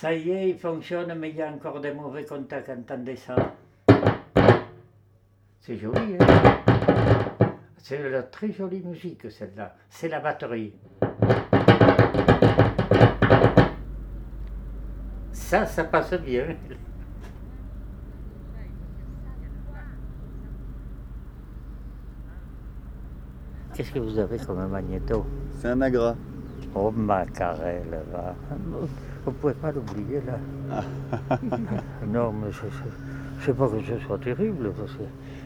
Ça y est, il fonctionne, mais il y a encore des mauvais contacts. Entendez ça C'est joli, hein C'est de la très jolie musique, celle-là. C'est la batterie. Ça, ça passe bien. Qu'est-ce que vous avez comme magnéto? C'est un agra. Oh, Macarel, va. Vous pouvez pas l'oublier, là. non, mais je ne sais pas que ce soit terrible, parce que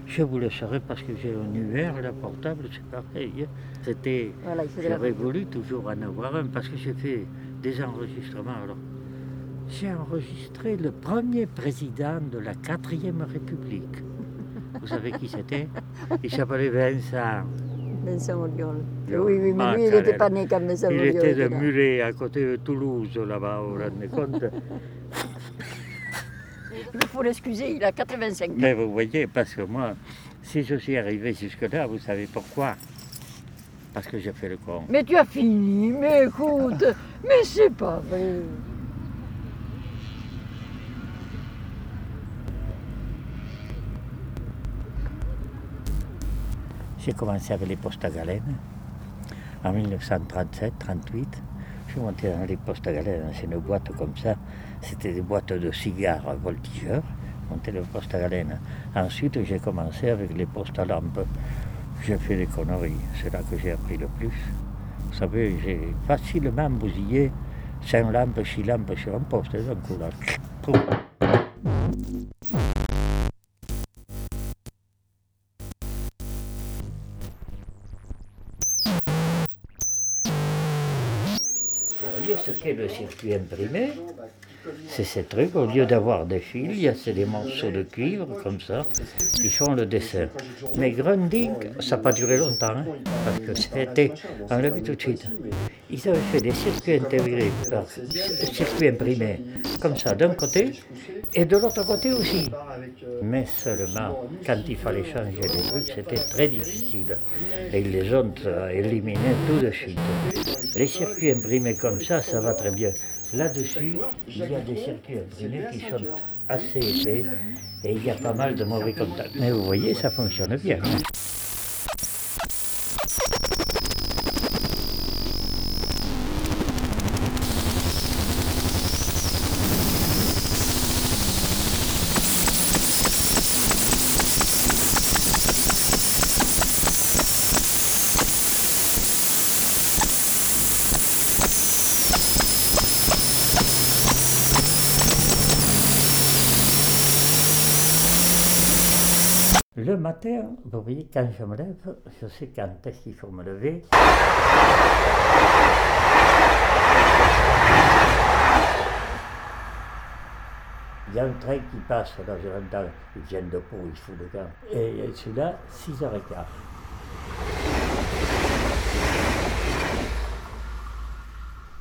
je vous laisserai parce que j'ai un UR, là, portable, c'est pareil. hein. C'était... Voilà, la J'aurais voulu toujours en avoir un, parce que j'ai fait des enregistrements. Alors, j'ai enregistré le premier président de la quatrième République. Vous savez qui c'était? Il s'appelait Vincent. Vincent. Je- Oui, oui, mais Ah, lui, il n'était pas né comme Vincent Il était de. Muret, à côté de Toulouse, là-bas, vous vous rendez compte Il faut l'excuser, il a 85 ans. Mais vous voyez, parce que moi, si je suis arrivé jusque-là, vous savez pourquoi? Parce que j'ai fait le con. Mais tu as fini, mais écoute, mais c'est pas vrai. J'ai commencé avec les postes à galène en 1937-38. Je suis monté dans les postes à galène, c'est une boîte comme ça. C'était des boîtes de cigares voltigeurs. Monté le poste à galène. Ensuite, j'ai commencé avec les postes à lampe. J'ai fait des conneries. C'est là que j'ai appris le plus. Vous savez, j'ai facilement bousillé 5 lampes, 6 lampes sur un poste d'un coup là. Le circuit imprimé C'est ces trucs, au lieu d'avoir des fils, il y a des morceaux de cuivre comme ça qui font le dessin. Mais Grundig, ça n'a pas duré longtemps, hein, parce que c'était enlevé tout de suite. Ils avaient fait des circuits intégrés, par- circuits imprimés, comme ça d'un côté, et de l'autre côté aussi. Mais seulement, quand il fallait changer les trucs, c'était très difficile. Et ils les ont euh, éliminés tout de suite. Les circuits imprimés comme ça, ça va très bien. Là-dessus, il y a des circuits imprimés qui sont assez épais et il y a pas mal de mauvais contacts. Mais vous voyez, ça fonctionne bien. Le matin, vous voyez, quand je me lève, je sais quand est-ce qu'il faut me lever. Il y a un train qui passe, là, je l'entends, ils viennent de Pau, il fout le camp. Et celui-là, 6h15.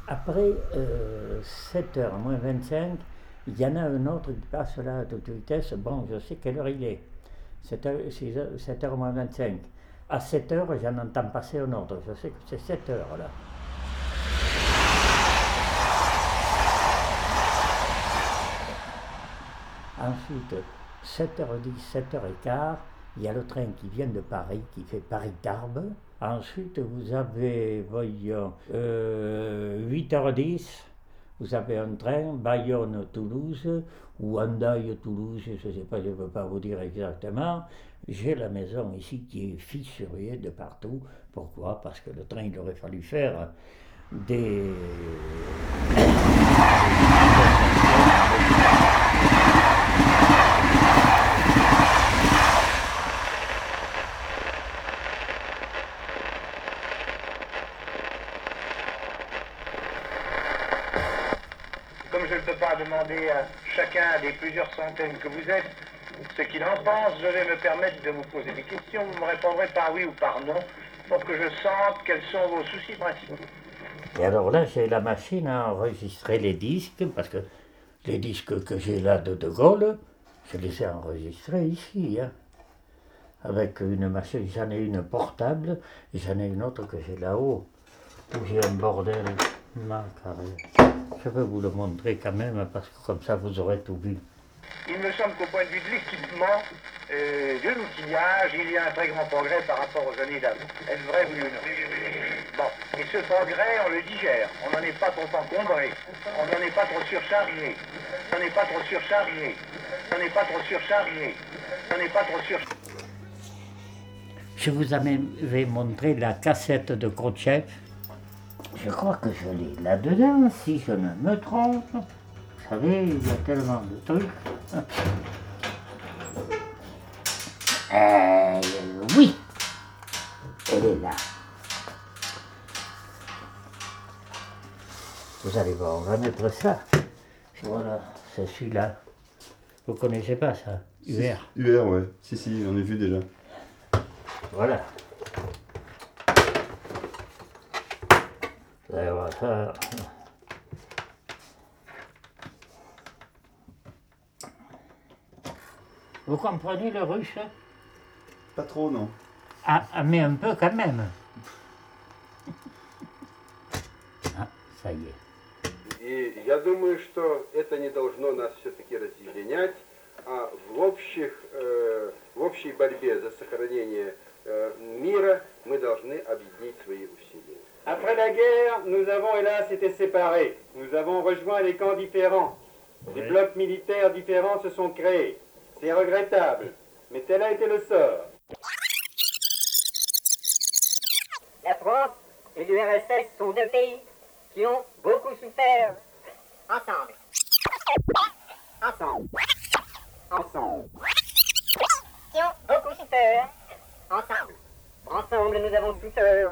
Après 7h moins 25, il y en a un autre qui passe là à toute vitesse. Bon, je sais quelle heure il est. 7h, 6h, 7h moins 25. À 7h, j'en entends passer un autre. Je sais que c'est 7 heures là. Ensuite, 7h10, 7h15, il y a le train qui vient de Paris, qui fait Paris-Tarbes. Ensuite, vous avez, voyons, euh, 8h10, vous avez un train Bayonne-Toulouse ou Hendaye-Toulouse, je ne sais pas, je ne peux pas vous dire exactement. J'ai la maison ici qui est fissurée de partout. Pourquoi? Parce que le train, il aurait fallu faire des... Je ne peux pas demander à chacun des plusieurs centaines que vous êtes ce qu'il en pense, je vais me permettre de vous poser des questions. Vous me répondrez par oui ou par non pour que je sente quels sont vos soucis principaux. Et alors là, j'ai la machine à enregistrer les disques, parce que les disques que j'ai là de De Gaulle, je les ai enregistrés ici. hein. Avec une machine, j'en ai une portable, et j'en ai une autre que j'ai là-haut, où j'ai un bordel. Je vais vous le montrer quand même, parce que comme ça vous aurez tout vu. Il me semble qu'au point de vue de l'équipement, euh, de l'outillage, il y a un très grand progrès par rapport aux années d'avant. Est-ce vrai, oui ou non Bon, et ce progrès, on le digère. On n'en est pas trop encombré. On n'en est pas trop surchargé. On n'est pas trop surchargé. On n'est pas trop surchargé. On n'est pas trop surchargé. Je vous avais montré la cassette de Khrouchtchev. Je crois que je l'ai là-dedans, si je ne me trompe. Vous savez, il y a tellement de trucs. Euh, oui, elle est là. Vous allez voir, on va mettre ça. Voilà, c'est celui-là. Vous connaissez pas ça UR. UR, ouais. Si, si, on a vu déjà. Voilà. Vous allez voir ça. Vous comprenez le russe Pas trop, non. ah, ah, mais un peu quand même. Ah, ça y est. И я думаю, что это не должно нас все-таки разъединять, а в, общих, э, в общей борьбе за сохранение э, мира мы должны объединить свои усилия. Après la guerre, nous avons hélas été séparés. Nous avons rejoint des camps différents. Des Oui. blocs militaires différents se sont créés. C'est regrettable, mais tel a été le sort. La France et l'URSS sont deux pays qui ont beaucoup souffert ensemble. Ensemble. Ensemble. Qui ont beaucoup souffert ensemble. Ensemble, nous avons souffert.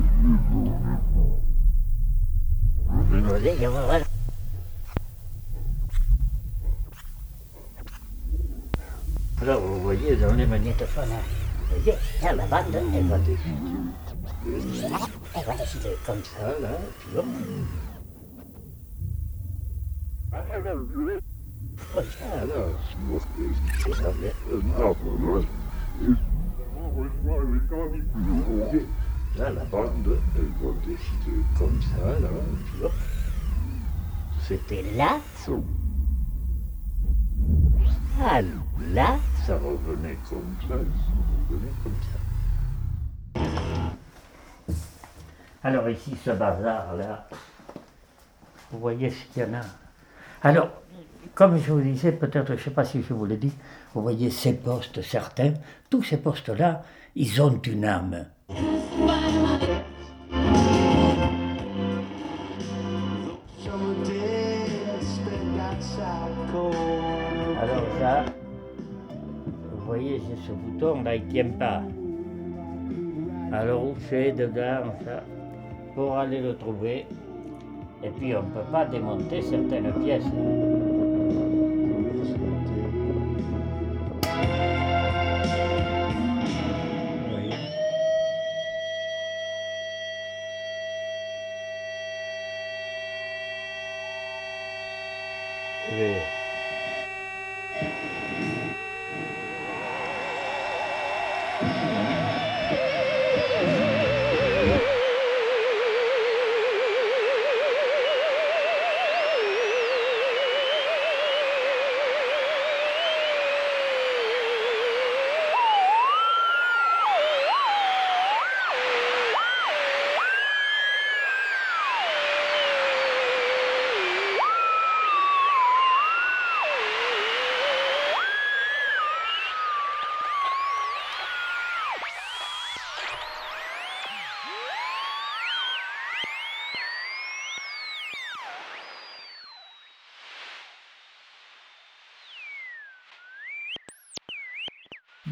fuir. Alors vous voyez dans les magnétophones, hein, vous voyez, là, la bande, elle va. Elle va décider comme ça, là, puis hop. Là, la bande, elle va décider comme ça, là, puis hop. C'était là. Ah, là, ça revenait comme ça, ça revenait comme ça. Alors ici, ce bazar-là, vous voyez ce qu'il y en a. Alors, comme je vous disais, peut-être, je ne sais pas si je vous l'ai dit, vous voyez ces postes, certains, tous ces postes-là, ils ont une âme. Vous voyez, c'est ce bouton là, il tient pas. Alors on fait dedans ça pour aller le trouver. Et puis on ne peut pas démonter certaines pièces. Vous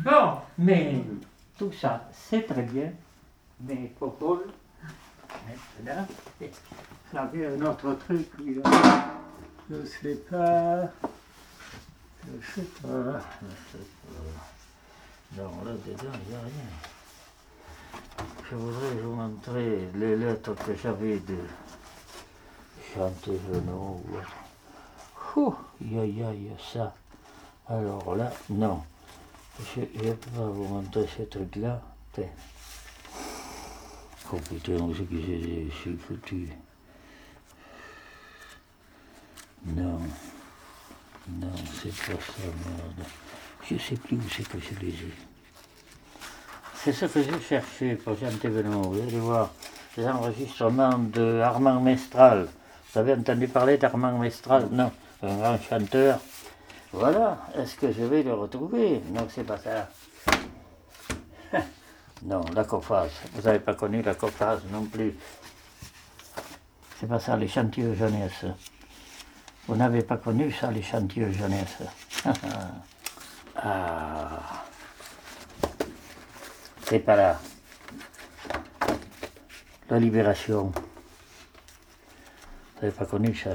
Bon, mais tout ça, c'est très bien. Mais Popol, Là, ça vient un autre truc. Je sais pas. Je sais pas. Je sais pas. Non, là, dedans, il n'y a rien. Je voudrais vous montrer les lettres que j'avais de Chantevenot. Ouh, aïe, aïe, aïe, ça. Alors là, non. Je ne peux pas vous montrer ce truc-là. Tiens. Oh putain, c'est que j'ai foutu. Non. Non, c'est pas ça, merde. Je sais plus où c'est que je les ai. C'est ce que j'ai cherché pour Jean Thévenot. Vous allez voir les enregistrements de Armand Mestral. Vous avez entendu parler d'Armand Mestral? Non, un grand chanteur. Voilà, est-ce que je vais le retrouver? Non, c'est pas ça. Non, la cophase. Vous n'avez pas connu la cophase non plus. C'est pas ça, l'échantillon jeunesse. Vous n'avez pas connu ça, l'échantillon jeunesse. ah. C'est pas là. La libération. Vous n'avez pas connu ça.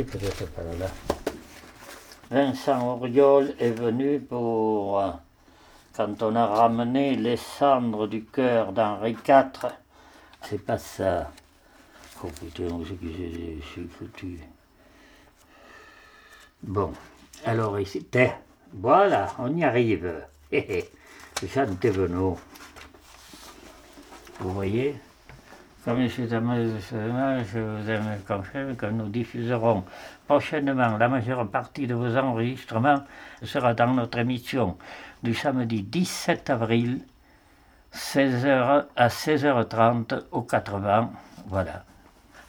C'est peut-être pas là. Vincent Auriol est venu pour, euh, quand on a ramené les cendres du cœur d'Henri IV, c'est pas ça. Oh je suis foutu. Bon, alors ici, voilà, on y arrive. Hé hé, Jean Thévenot. Vous voyez? Comme je vous aime, je vous aime que nous diffuserons prochainement la majeure partie de vos enregistrements sera dans notre émission du samedi 17 avril 16h à 16h30 au 80. Voilà.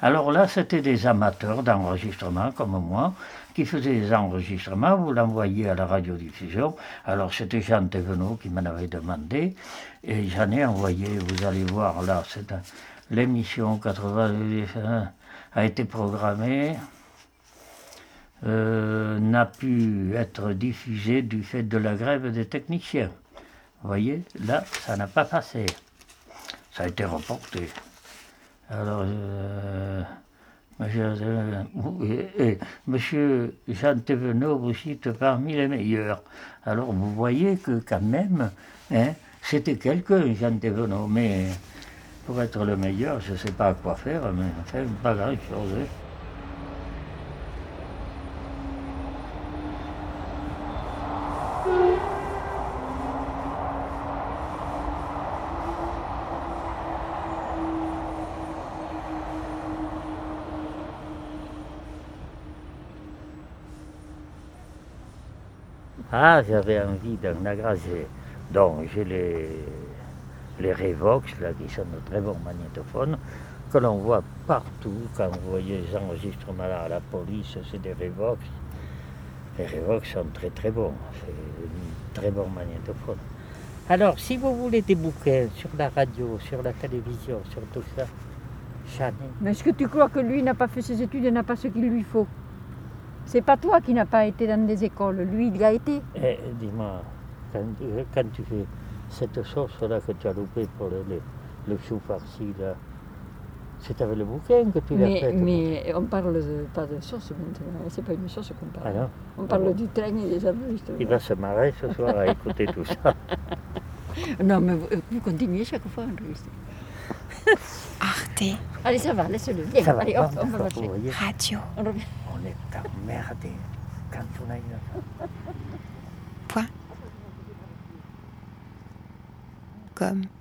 Alors là, c'était des amateurs d'enregistrement comme moi qui faisaient des enregistrements, vous l'envoyez à la radiodiffusion. Alors c'était Jean Thévenot qui m'en avait demandé et j'en ai envoyé, vous allez voir là, c'est un- l'émission 80 a été programmée, euh, n'a pu être diffusée du fait de la grève des techniciens. Vous voyez, là, ça n'a pas passé. Ça a été reporté. Alors, euh, monsieur, euh, monsieur Jean Thévenot vous cite parmi les meilleurs. Alors, vous voyez que quand même, hein, c'était quelqu'un, Jean Thévenot, mais pour être le meilleur, je ne sais pas à quoi faire, mais enfin, pas grand-chose. hein. Ah, j'avais envie d'un agrasé. Donc, j'ai les, les Revox, là, qui sont de très bons magnétophones, que l'on voit partout. Quand vous voyez les enregistrements là, à la police, c'est des Revox. Les Revox sont très très bons. C'est un très bon magnétophone. Alors, si vous voulez des bouquins sur la radio, sur la télévision, sur tout ça, j'en ai. Mais est-ce que tu crois que lui n'a pas fait ses études et n'a pas ce qu'il lui faut? C'est pas toi qui n'as pas été dans des écoles, lui il y a été. Eh, dis-moi, quand, euh, quand tu fais cette sauce-là que tu as loupée pour le, le, le chou farci, là, c'est avec le bouquin que tu l'as fait mais on parle de- pas de sauce maintenant, c'est pas une sauce qu'on parle. Ah On Ah parle bon du train et des enregistrements. Il va se marrer ce soir à écouter tout ça. Non, mais vous, vous continuez chaque fois à enregistrer. Arte Allez, ça va, laisse-le. Viens, Ça va, allez, bon, hop, on va marcher. Radio. On revient. on est emmerdé quand on a une... Point. Comme.